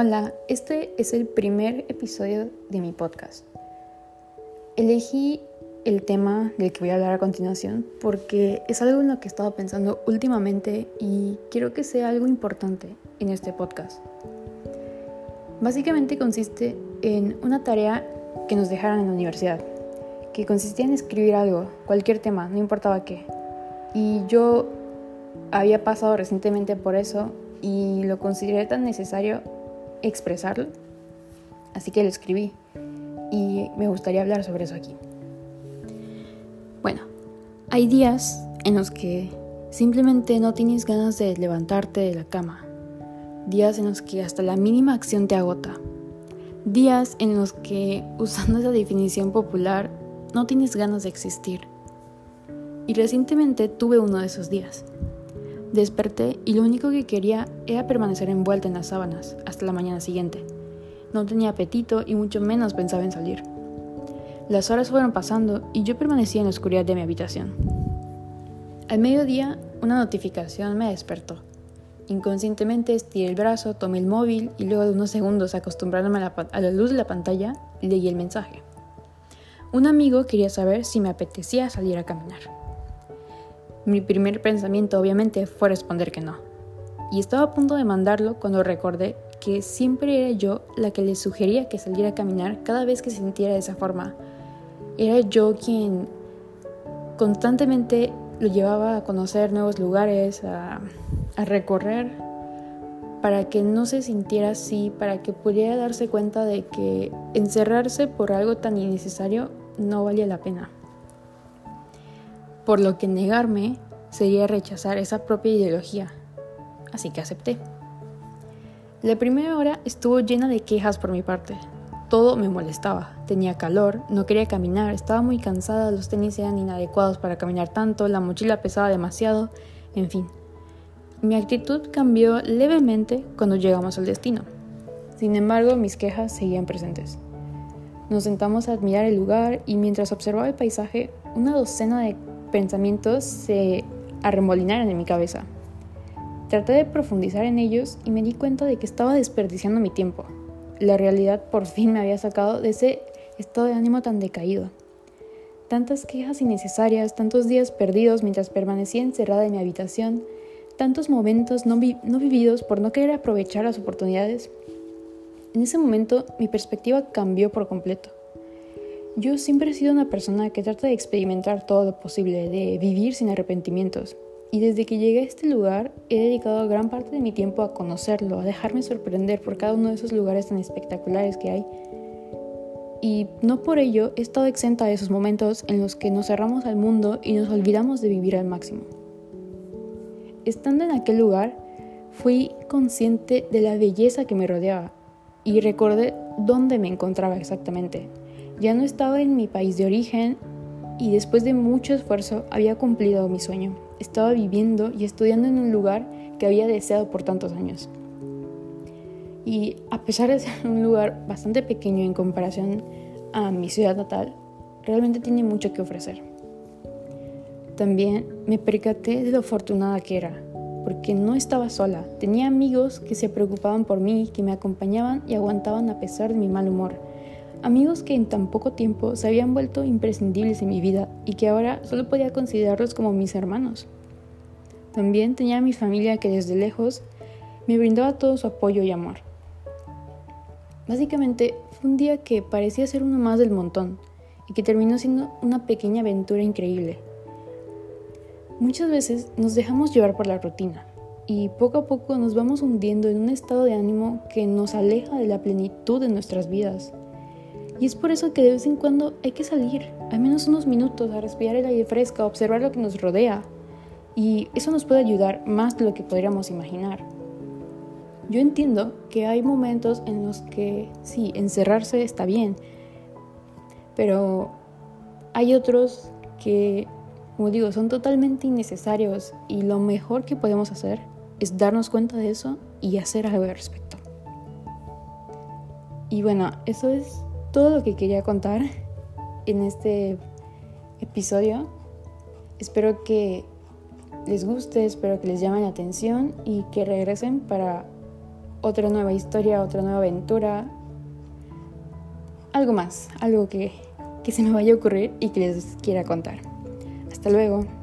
Hola, este es el primer episodio de mi podcast. Elegí el tema del que voy a hablar a continuación porque es algo en lo que he estado pensando últimamente y quiero que sea algo importante en este podcast. Básicamente consiste en una tarea que nos dejaron en la universidad, que consistía en escribir algo, cualquier tema, no importaba qué. Y yo había pasado recientemente por eso y lo consideré tan necesario expresarlo, así que lo escribí y me gustaría hablar sobre eso aquí. Bueno, hay días en los que simplemente no tienes ganas de levantarte de la cama, días en los que hasta la mínima acción te agota, días en los que, usando esa definición popular, no tienes ganas de existir. Y recientemente tuve uno de esos días. Desperté y lo único que quería era permanecer envuelta en las sábanas hasta la mañana siguiente. No tenía apetito y mucho menos pensaba en salir. Las horas fueron pasando y yo permanecía en la oscuridad de mi habitación. Al mediodía, una notificación me despertó. Inconscientemente estiré el brazo, tomé el móvil y luego de unos segundos acostumbrándome a la, a la luz de la pantalla, leí el mensaje. Un amigo quería saber si me apetecía salir a caminar. Mi primer pensamiento obviamente fue responder que no. Y estaba a punto de mandarlo cuando recordé que siempre era yo la que le sugería que saliera a caminar cada vez que se sintiera de esa forma. Era yo quien constantemente lo llevaba a conocer nuevos lugares, a, a recorrer, para que no se sintiera así, para que pudiera darse cuenta de que encerrarse por algo tan innecesario no valía la pena por lo que negarme sería rechazar esa propia ideología. Así que acepté. La primera hora estuvo llena de quejas por mi parte. Todo me molestaba. Tenía calor, no quería caminar, estaba muy cansada, los tenis eran inadecuados para caminar tanto, la mochila pesaba demasiado, en fin. Mi actitud cambió levemente cuando llegamos al destino. Sin embargo, mis quejas seguían presentes. Nos sentamos a admirar el lugar y mientras observaba el paisaje, una docena de pensamientos se arremolinaron en mi cabeza. Traté de profundizar en ellos y me di cuenta de que estaba desperdiciando mi tiempo. La realidad por fin me había sacado de ese estado de ánimo tan decaído. Tantas quejas innecesarias, tantos días perdidos mientras permanecía encerrada en mi habitación, tantos momentos no, no vividos por no querer aprovechar las oportunidades. En ese momento mi perspectiva cambió por completo. Yo siempre he sido una persona que trata de experimentar todo lo posible, de vivir sin arrepentimientos. Y desde que llegué a este lugar he dedicado gran parte de mi tiempo a conocerlo, a dejarme sorprender por cada uno de esos lugares tan espectaculares que hay. Y no por ello he estado exenta de esos momentos en los que nos cerramos al mundo y nos olvidamos de vivir al máximo. Estando en aquel lugar, fui consciente de la belleza que me rodeaba y recordé dónde me encontraba exactamente. Ya no estaba en mi país de origen y después de mucho esfuerzo había cumplido mi sueño. Estaba viviendo y estudiando en un lugar que había deseado por tantos años. Y a pesar de ser un lugar bastante pequeño en comparación a mi ciudad natal, realmente tiene mucho que ofrecer. También me percaté de lo afortunada que era, porque no estaba sola. Tenía amigos que se preocupaban por mí, que me acompañaban y aguantaban a pesar de mi mal humor Amigos que en tan poco tiempo se habían vuelto imprescindibles en mi vida y que ahora solo podía considerarlos como mis hermanos. También tenía a mi familia que desde lejos me brindaba todo su apoyo y amor. Básicamente fue un día que parecía ser uno más del montón y que terminó siendo una pequeña aventura increíble. Muchas veces nos dejamos llevar por la rutina y poco a poco nos vamos hundiendo en un estado de ánimo que nos aleja de la plenitud de nuestras vidas. Y es por eso que de vez en cuando hay que salir, al menos unos minutos, a respirar el aire fresco, a observar lo que nos rodea. Y eso nos puede ayudar más de lo que podríamos imaginar. Yo entiendo que hay momentos en los que sí, encerrarse está bien, pero hay otros que, como digo, son totalmente innecesarios y lo mejor que podemos hacer es darnos cuenta de eso y hacer algo al respecto. Y bueno, eso es todo lo que quería contar en este episodio. Espero que les guste, espero que les llame la atención y que regresen para otra nueva historia, otra nueva aventura. Algo más, algo que, que se me vaya a ocurrir y que les quiera contar. Hasta luego.